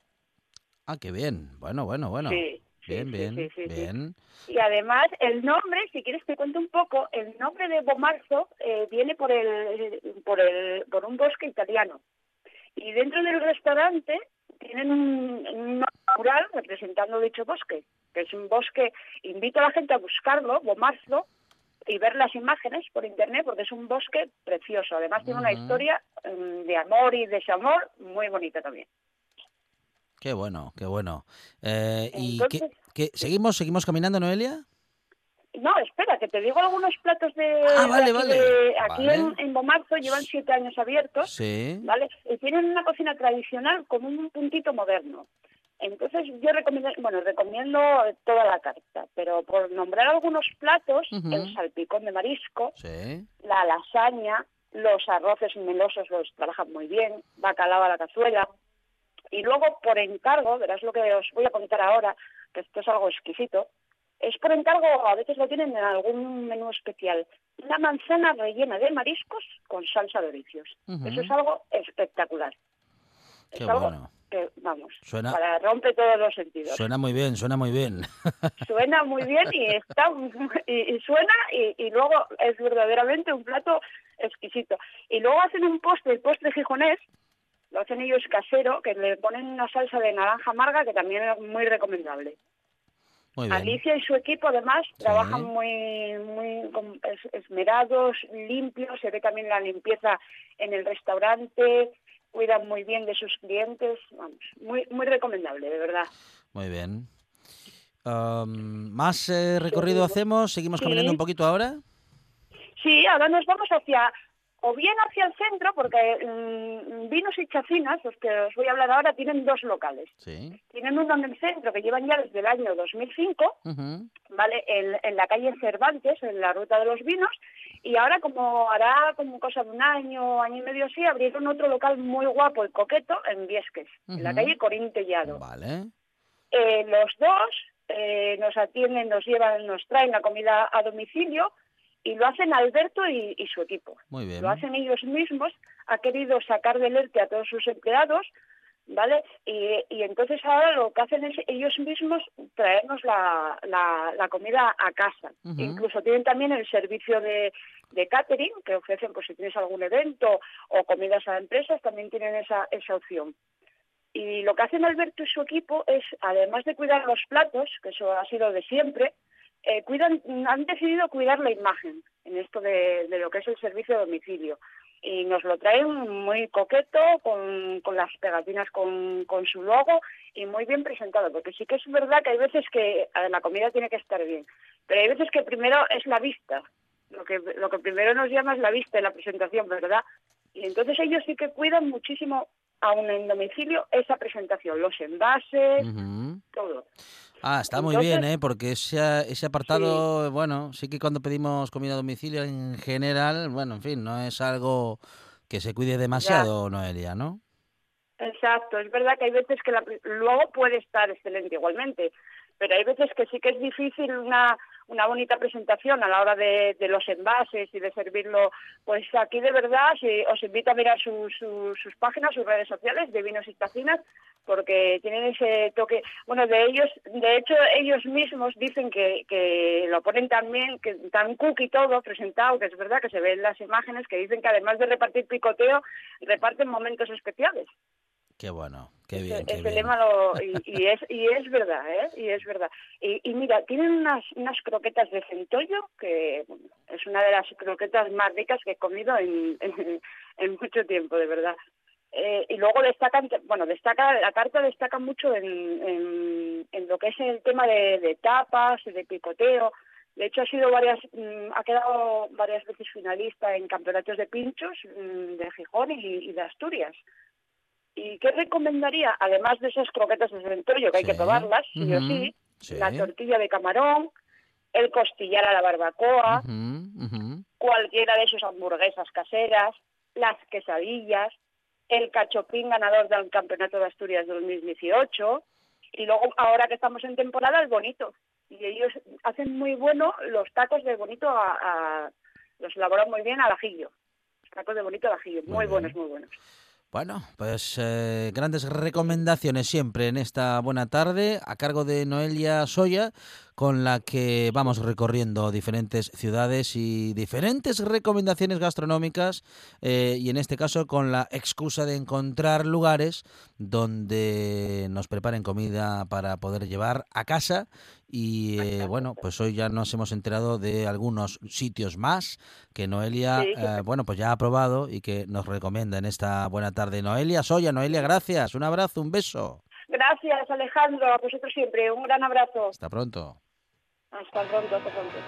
Ah, qué bien. Bueno, bueno, bueno. Sí, bien, bien, sí, sí, sí. bien. Y además, el nombre, si quieres te cuento un poco, el nombre de Bomarzo eh, viene por, el, por, el, por un bosque italiano. Y dentro del restaurante tienen un, un mural representando dicho bosque, que es un bosque, invito a la gente a buscarlo, Bomarzo, y ver las imágenes por internet, porque es un bosque precioso. Además tiene una historia mm, de amor y desamor muy bonita también. Qué bueno, qué bueno. Eh, ¿Y qué, Entonces- qué- seguimos, seguimos caminando, Noelia? No, espera, que te digo algunos platos de... Ah, vale, de aquí, vale. de- aquí Vale. en, en Bomarzo llevan siete años abiertos, Sí. ¿vale? Y tienen una cocina tradicional con un puntito moderno. Entonces yo recomiendo, bueno, recomiendo toda la carta, pero por nombrar algunos platos, el salpicón de marisco, Sí. la lasaña, los arroces melosos los trabajan muy bien, bacalao a la cazuela. Y luego, por encargo, verás lo que os voy a contar ahora, que esto es algo exquisito, es por encargo, a veces lo tienen en algún menú especial, una manzana rellena de mariscos con salsa de oricios. Eso es algo espectacular. Qué es algo bueno. que, vamos, Suena- para rompe todos los sentidos. Suena muy bien, suena muy bien. Suena muy bien y está y, y suena y, y luego es verdaderamente un plato exquisito. Y luego hacen un postre, el postre gijonés, lo hacen ellos casero, que le ponen una salsa de naranja amarga que también es muy recomendable. Muy bien. Alicia y su equipo además trabajan muy muy esmerados, limpios, se ve también la limpieza en el restaurante, cuidan muy bien de sus clientes, vamos, muy muy recomendable, de verdad. Muy bien. ¿Más eh, recorrido hacemos? ¿Seguimos Sí. caminando un poquito ahora? Sí, ahora nos vamos hacia, o bien hacia el centro, porque mm, Vinos y Chacinas, los que os voy a hablar ahora, tienen dos locales. Sí. Tienen uno en el centro que llevan ya desde el año 2005, Ujú. ¿vale? En, en la calle Cervantes, en la ruta de los vinos, y ahora como hará como cosa de un año, año y medio así, abrieron otro local muy guapo y coqueto en Viesques, en la calle Corín Tellado. Vale. Eh, los dos eh, nos atienden, nos llevan, nos traen la comida a domicilio y lo hacen Alberto y, y su equipo. Muy bien. Lo hacen ellos mismos, ha querido sacar del ERTE a todos sus empleados, ¿vale? Y, y entonces ahora lo que hacen es ellos mismos traernos la, la, la comida a casa. Incluso tienen también el servicio de, de catering, que ofrecen, pues si tienes algún evento o comidas a empresas, también tienen esa, esa opción. Y lo que hacen Alberto y su equipo es, además de cuidar los platos, que eso ha sido de siempre, eh, cuidan, han decidido cuidar la imagen en esto de, de lo que es el servicio de domicilio. Y nos lo traen muy coqueto, con, con las pegatinas con, con su logo y muy bien presentado, porque sí que es verdad que hay veces que ver, la comida tiene que estar bien, pero hay veces que primero es la vista, lo que, lo que primero nos llama es la vista y la presentación, ¿verdad? Y entonces ellos sí que cuidan muchísimo aún en domicilio esa presentación, los envases, todo. Ah, está muy bien, ¿eh? Porque ese, ese apartado, bueno, sí que cuando pedimos comida a domicilio en general, bueno, en fin, no es algo que se cuide demasiado, Noelia, ¿no? Exacto, es verdad que hay veces que la- luego puede estar excelente igualmente, pero hay veces que sí que es difícil una, una bonita presentación a la hora de, de los envases y de servirlo. Pues aquí de verdad sí, os invito a mirar sus, páginas, sus redes sociales de vinos y tacinas, porque tienen ese toque. Bueno, de ellos, de hecho ellos mismos dicen que, que lo ponen también, que tan cookie todo presentado, que es verdad que se ven las imágenes, que dicen que además de repartir picoteo, reparten momentos especiales. Qué bueno, qué bien, Ese- qué ese bien. lema lo, y, y es y es verdad, ¿eh? Y es verdad. Y, y mira, tienen unas unas croquetas de centollo que es una de las croquetas más ricas que he comido en, en, en mucho tiempo, de verdad. Eh, y luego destacan, bueno, destaca la carta destaca mucho en, en, en lo que es el tema de, de tapas, de picoteo. De hecho, ha sido varias, mm, ha quedado varias veces finalista en campeonatos de pinchos mm, de Gijón y, y de Asturias. ¿Y qué recomendaría? Además de esas croquetas de centollo, que hay que Sí. probarlas, sí o sí, Sí. la tortilla de camarón, el costillar a la barbacoa, cualquiera de sus hamburguesas caseras, las quesadillas, el cachopín ganador del Campeonato de Asturias 2018 y luego ahora que estamos en temporada el bonito. Y ellos hacen muy bueno los tacos de bonito a, a- los elaboran muy bien al ajillo. Los tacos de bonito al ajillo, muy, Muy buenos, muy buenos. Bueno, pues eh, grandes recomendaciones siempre en esta buena tarde a cargo de Noelia Soya, con la que vamos recorriendo diferentes ciudades y diferentes recomendaciones gastronómicas eh, y en este caso con la excusa de encontrar lugares donde nos preparen comida para poder llevar a casa y eh, bueno, pues hoy ya nos hemos enterado de algunos sitios más que Noelia, eh, bueno, pues ya ha probado y que nos recomienda en esta buena tarde. Noelia Soya, Noelia, gracias, un abrazo, un beso. Gracias, Alejandro. A vosotros siempre. Un gran abrazo. Hasta pronto. Hasta pronto, hasta pronto.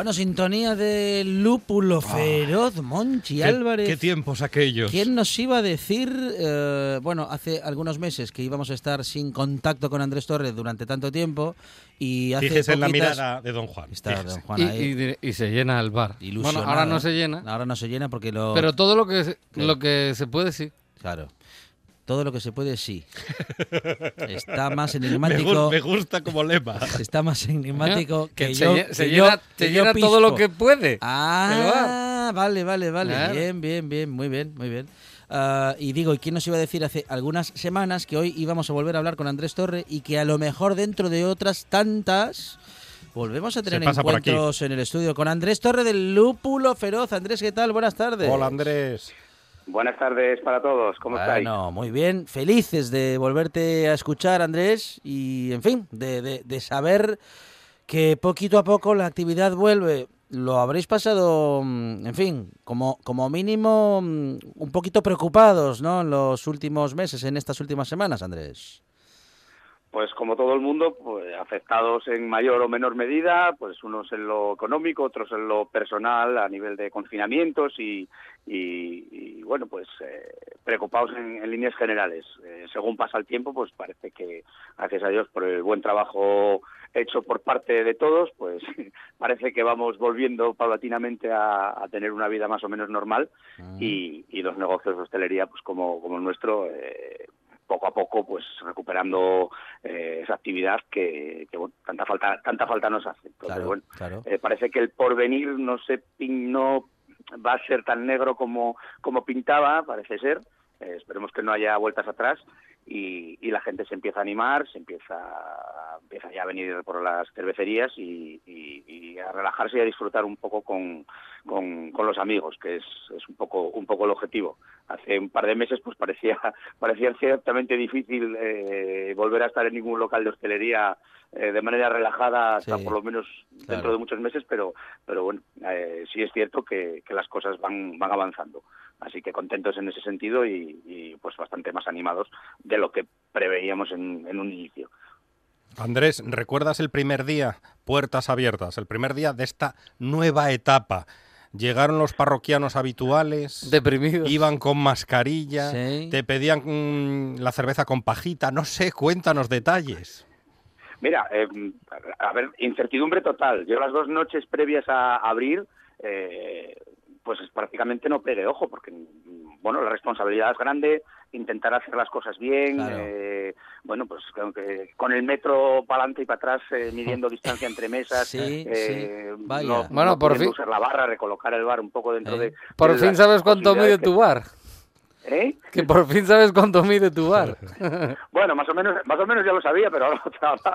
Bueno, sintonía de Lúpulo Feroz, Monchi Ah. ¿Qué, Álvarez. qué tiempos aquellos? ¿Quién nos iba a decir, eh, bueno, hace algunos meses que íbamos a estar sin contacto con Andrés Torres durante tanto tiempo y hace Fíjese en la mirada de don Juan. Está fíjese. don Juan Y, ahí, y se llena el bar. Bueno, ilusionado. ahora no se llena, Ahora no se llena porque lo... pero todo lo que lo que se puede sí. Claro. Todo lo que se puede, sí. Está más enigmático. me gusta como lema. Está más enigmático que, Que se yo. se que yo- llena- se que yo todo lo que puede. Ah, vale, vale, vale. Claro. Bien, bien, bien, muy bien, muy bien. Ah, y digo, ¿y quién nos iba a decir hace algunas semanas que hoy íbamos a volver a hablar con Andrés Torre y que a lo mejor dentro de otras tantas volvemos a tener encuentros en el estudio con Andrés Torre del Lúpulo Feroz? Andrés, ¿qué tal? Buenas tardes. Hola Andrés. Buenas tardes para todos, ¿cómo estáis? Bueno, muy bien, felices de volverte a escuchar, Andrés, y en fin, de, de- de saber que poquito a poco la actividad vuelve. Lo habréis pasado, mm, en fin, como, como mínimo mm, un poquito preocupados, ¿no? En los últimos meses, en estas últimas semanas, Andrés. Pues como todo el mundo, pues afectados en mayor o menor medida, pues unos en lo económico, otros en lo personal a nivel de confinamientos y, y- y, bueno, pues eh, preocupados en, en líneas generales. Eh, según pasa el tiempo, pues parece que, gracias a Dios, por el buen trabajo hecho por parte de todos, pues parece que vamos volviendo paulatinamente a, a tener una vida más o menos normal y, y los negocios de hostelería, pues como, como el nuestro, eh, poco a poco pues recuperando eh, esa actividad que, que, bueno, tanta falta tanta falta nos hace. Entonces, Claro, bueno, claro. eh, parece que el porvenir no se no va a ser tan negro como como pintaba parece ser. Eh, esperemos que no haya vueltas atrás y, y la gente se empieza a animar se empieza empieza ya a venir por las cervecerías y, y- y a relajarse y a disfrutar un poco con, con, con los amigos que es, es un poco un poco el objetivo hace un par de meses pues parecía parecía ciertamente difícil eh, volver a estar en ningún local de hostelería eh, de manera relajada hasta Sí, por lo menos claro. dentro de muchos meses pero pero bueno eh, sí es cierto que, que las cosas van van avanzando así que contentos en ese sentido y, y, pues bastante más animados de lo que preveíamos en, en un inicio Andrés, ¿recuerdas el primer día? Puertas abiertas, el primer día de esta nueva etapa. Llegaron los parroquianos habituales, Deprimidos. iban con mascarilla, Sí. te pedían mm, la cerveza con pajita, no sé, cuéntanos detalles. Mira, eh, a ver, incertidumbre total. Yo las dos noches previas a abrir, eh, pues prácticamente no pegué ojo, porque, bueno, la responsabilidad es grande, intentar hacer las cosas bien, Claro. eh, bueno, pues con el metro para adelante y para atrás, eh, midiendo distancia entre mesas, Sí, eh, sí, vaya. no, Bueno, no por fin- usar la barra, recolocar el bar un poco dentro Eh. de... Por de fin sabes cuánto mide tu bar. Que- ¿Eh? Que por fin sabes cuánto mide tu bar. Bueno, más o menos, más o menos ya lo sabía, pero ahora,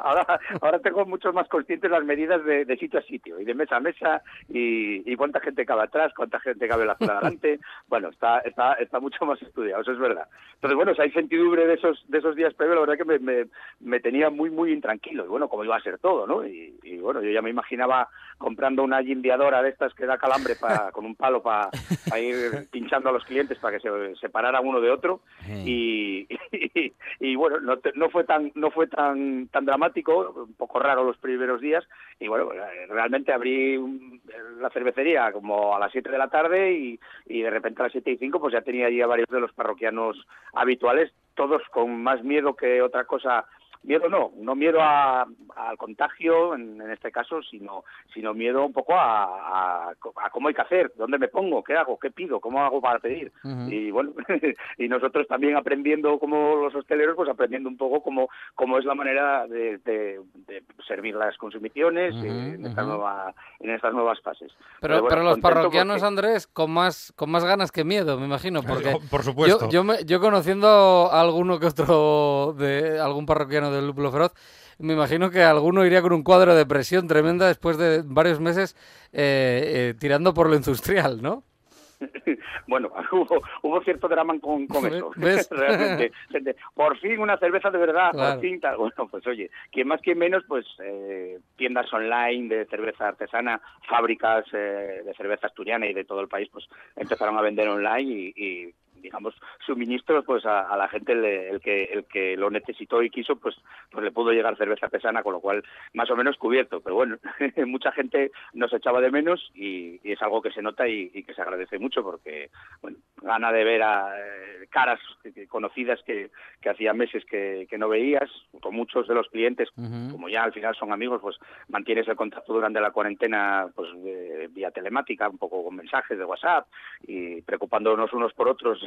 ahora, ahora, tengo mucho más conscientes las medidas de, de sitio a sitio y de mesa a mesa y, y cuánta gente cabe atrás, cuánta gente cabe la de adelante. Bueno, está, está, está mucho más estudiado, eso es verdad. Entonces, bueno, si hay incertidumbre de esos, de esos días previos, la verdad que me, me, me tenía muy, muy intranquilo. Y bueno, como iba a ser todo, ¿no? Y, y bueno, yo ya me imaginaba comprando una jimbiadora de estas que da calambre pa- con un palo para ir pinchando a los clientes para que se separaran uno de otro y, y, y, bueno no, no fue tan no fue tan tan dramático un poco raro los primeros días y bueno eh, realmente abrí un- la cervecería como a las 7 de la tarde y, y de repente a las 7 y 5 pues ya tenía allí a varios de los parroquianos habituales todos con más miedo que otra cosa miedo no, no miedo a- al contagio en, en este caso, sino, sino miedo un poco a, a, a cómo hay que hacer, dónde me pongo, qué hago, qué pido, cómo hago para pedir. Y bueno, y nosotros también aprendiendo como los hosteleros, pues aprendiendo un poco cómo, cómo es la manera de, de- de servir las consumiciones en, esta ujú. nueva, en estas nuevas fases. Pero, bueno, pero los parroquianos, porque- Andrés, con más, con más ganas que miedo, me imagino. Porque Por supuesto. Yo, yo, me- yo conociendo a alguno que otro de algún parroquiano del Lúpulo Feroz, me imagino que alguno iría con un cuadro de presión tremenda después de varios meses eh, eh, tirando por lo industrial, ¿no? bueno, hubo, hubo cierto drama con, con eso. Realmente. Por fin una cerveza de verdad, Claro. por fin tal. Bueno, pues oye, quien más, quien menos, pues eh, tiendas online de cerveza artesana, fábricas eh, de cerveza asturiana y de todo el país, pues empezaron a vender online y, y, digamos suministros pues a, a la gente el, el que el que lo necesitó y quiso pues pues le pudo llegar cerveza artesana con lo cual más o menos cubierto. Pero bueno mucha gente nos echaba de menos y, y es algo que se nota y, y que se agradece mucho porque bueno gana de ver a eh, caras conocidas que, que hacía meses que, que no veías con muchos de los clientes como ya al final son amigos pues mantienes el contacto durante la cuarentena pues vía telemática un poco con mensajes de WhatsApp y preocupándonos unos por otros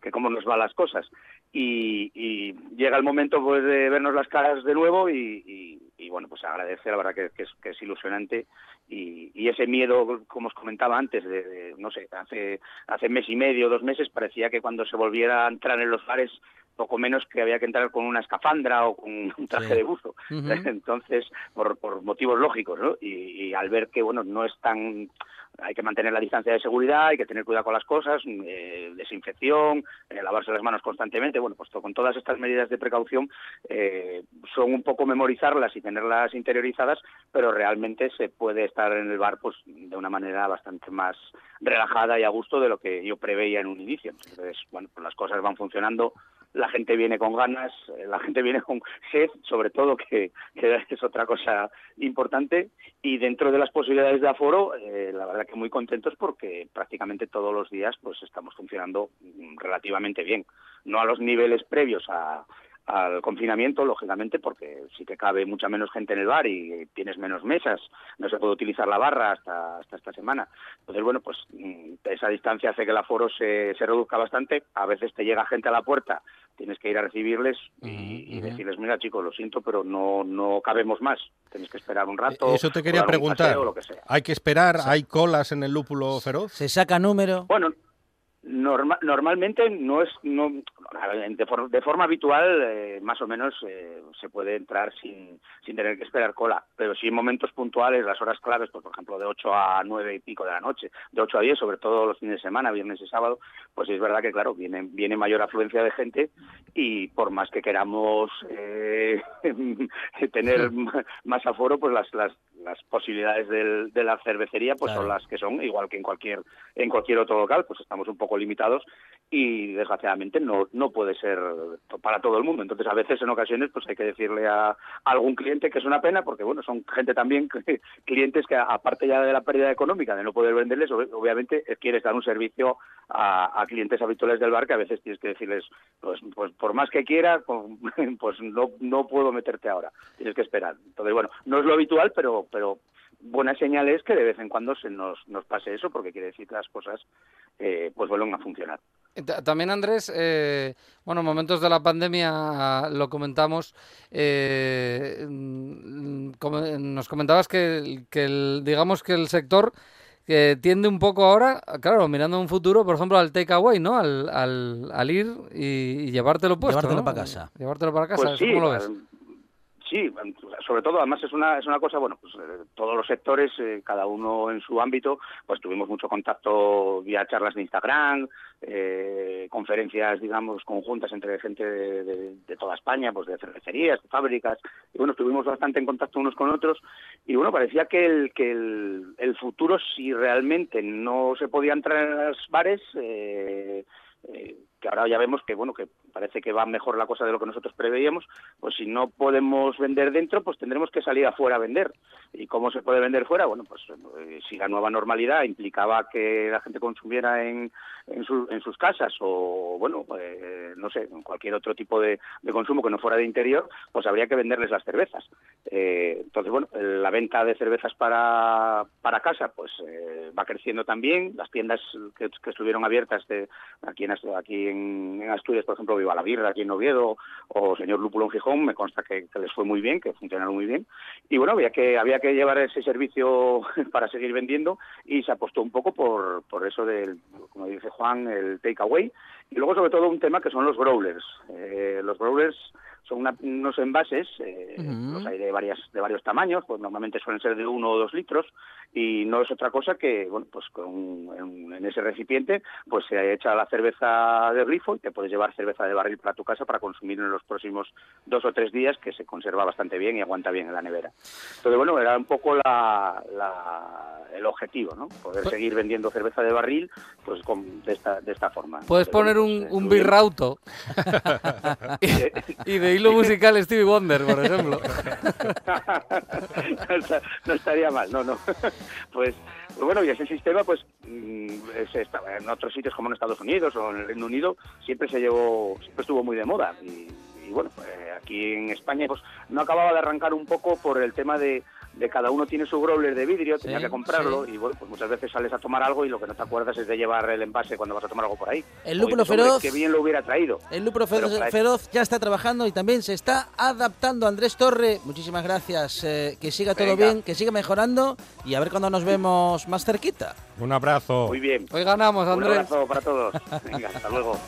que cómo nos van las cosas. Y, llega el momento pues de vernos las caras de nuevo y, bueno pues agradecer la verdad que, es, que es ilusionante. Y, y ese miedo como os comentaba antes de, de, no sé hace hace mes y medio dos meses parecía que cuando se volviera a entrar en los bares poco menos que había que entrar con una escafandra o con un traje Sí. de buzo entonces por, por motivos lógicos ¿no? y, y al ver que bueno no es tan hay que mantener la distancia de seguridad, hay que tener cuidado con las cosas, eh, desinfección, eh, lavarse las manos constantemente. Bueno, pues con todas estas medidas de precaución eh, son un poco memorizarlas y tenerlas interiorizadas, pero realmente se puede estar en el bar pues de una manera bastante más relajada y a gusto de lo que yo preveía en un inicio. Entonces, bueno, pues las cosas van funcionando la gente viene con ganas, eh, la gente viene con sed, sobre todo, que, es otra cosa importante, y dentro de las posibilidades de aforo, eh, la verdad que muy contentos porque prácticamente todos los días pues estamos funcionando mm, relativamente bien, no a los niveles previos a al confinamiento, lógicamente, porque sí que cabe mucha menos gente en el bar y tienes menos mesas, no se puede utilizar la barra hasta, hasta esta semana. Entonces, bueno, pues mm, esa distancia hace que el aforo se, se reduzca bastante. A veces te llega gente a la puerta, tienes que ir a recibirles y, y decirles, mira chicos, lo siento, pero no, no cabemos más. Tenéis que esperar un rato. Eso te o quería preguntar. paseo, lo que sea. ¿Hay que esperar? ¿Hay colas en el lúpulo feroz? ¿Se saca número? Bueno, norma- normalmente no es no de, for- de forma habitual eh, más o menos eh, se puede entrar sin, sin tener que esperar cola, pero sí en momentos puntuales, las horas claves, pues, por ejemplo de 8 a 9 y pico de la noche, de 8 a 10, sobre todo los fines de semana, viernes y sábado, pues es verdad que claro, viene, viene mayor afluencia de gente y por más que queramos eh, tener más aforo, pues las, las, las posibilidades del- de la cervecería pues son las que son, igual que en cualquier, en cualquier otro local, pues estamos un poco limitados y desgraciadamente no, no puede ser para todo el mundo. Entonces a veces en ocasiones pues hay que decirle a, algún cliente que es una pena porque bueno, son gente también, clientes que aparte ya de la pérdida económica de no poder venderles, ob- obviamente eh, quieres dar un servicio a, clientes habituales del bar que a veces tienes que decirles pues, pues por más que quiera, con- pues no, no puedo meterte ahora, tienes que esperar. Entonces bueno, no es lo habitual, pero, pero buena señal es que de vez en cuando se nos, nos pase eso porque quiere decir que las cosas eh, pues vuelven a funcionar. Ta- También, Andrés, eh, bueno, en momentos de la pandemia lo comentamos. eh, mm, como- nos comentabas que, el- que el, digamos que el sector que tiende un poco ahora, claro, mirando un futuro, por ejemplo, al takeaway, ¿no? Al, al, al ir y, y llevártelo puesto, Llevártelo ¿no? para casa. Llevártelo para casa, Pues ¿eso sí, ¿cómo lo ves? eh, Sí, sobre todo, además es una, es una cosa, bueno, pues eh, todos los sectores, eh, cada uno en su ámbito, pues tuvimos mucho contacto vía charlas de Instagram, eh, conferencias, digamos, conjuntas entre gente de, toda España, pues de cervecerías, de fábricas, y bueno, estuvimos bastante en contacto unos con otros, y bueno, parecía que el, que el, futuro, si realmente no se podía entrar en los bares, que ahora ya vemos que bueno que parece que va mejor la cosa de lo que nosotros preveíamos, pues si no podemos vender dentro, pues tendremos que salir afuera a vender. ¿Y cómo se puede vender fuera? Bueno, pues eh, si la nueva normalidad implicaba que la gente consumiera en, en, su- en sus casas o, bueno, eh, no sé, en cualquier otro tipo de, consumo que no fuera de interior, pues habría que venderles las cervezas. Eh, entonces, bueno, la venta de cervezas para, para casa, pues va creciendo también. Las tiendas que, estuvieron abiertas de, aquí, en, aquí en Asturias, por ejemplo, La Birra, aquí en Oviedo, o Señor Lúpulo en Gijón, me consta que, que les fue muy bien, que funcionaron muy bien. Y bueno, había que, había que llevar ese servicio para seguir vendiendo y se apostó un poco por, por eso del, como dice Juan, el takeaway. Y luego, sobre todo, un tema que son los growlers. Eh, los growlers son una- unos envases, eh, los hay de, varias, de varios tamaños, pues normalmente suelen ser de uno o dos litros, y no es otra cosa que, bueno, pues con, en, en ese recipiente pues se echa la cerveza de grifo y te puedes llevar cerveza de barril para tu casa para consumir en los próximos dos o tres días, que se conserva bastante bien y aguanta bien en la nevera. Entonces, bueno, era un poco la, la- el objetivo, ¿no? Poder Pues- seguir vendiendo cerveza de barril pues con, de, esta, de esta forma. Puedes Entonces, poner un, pues, un birrauto y, y de hilo musical Stevie Wonder, por ejemplo. no, estaría mal, no, no. Pues, pues bueno, y ese sistema, pues mm, en otros sitios como en Estados Unidos o en el Reino Unido, siempre se llevó, siempre estuvo muy de moda. Y, y bueno, pues, aquí en España, pues no acababa de arrancar un poco por el tema de, de cada uno tiene su growler de vidrio, tenía que comprarlo, sí. y bueno, pues muchas veces sales a tomar algo y lo que no te acuerdas es de llevar el envase cuando vas a tomar algo por ahí. El lúpulo dices, "Hombre, feroz". Qué bien lo hubiera traído. El Lúpulo Feroz, ya está trabajando y también se está adaptando. Andrés Torre, muchísimas gracias. eh, que siga todo Venga. bien, que siga mejorando y a ver cuándo nos vemos más cerquita. Un abrazo. Muy bien. Hoy ganamos, Un Andrés. abrazo para todos. Venga, hasta luego.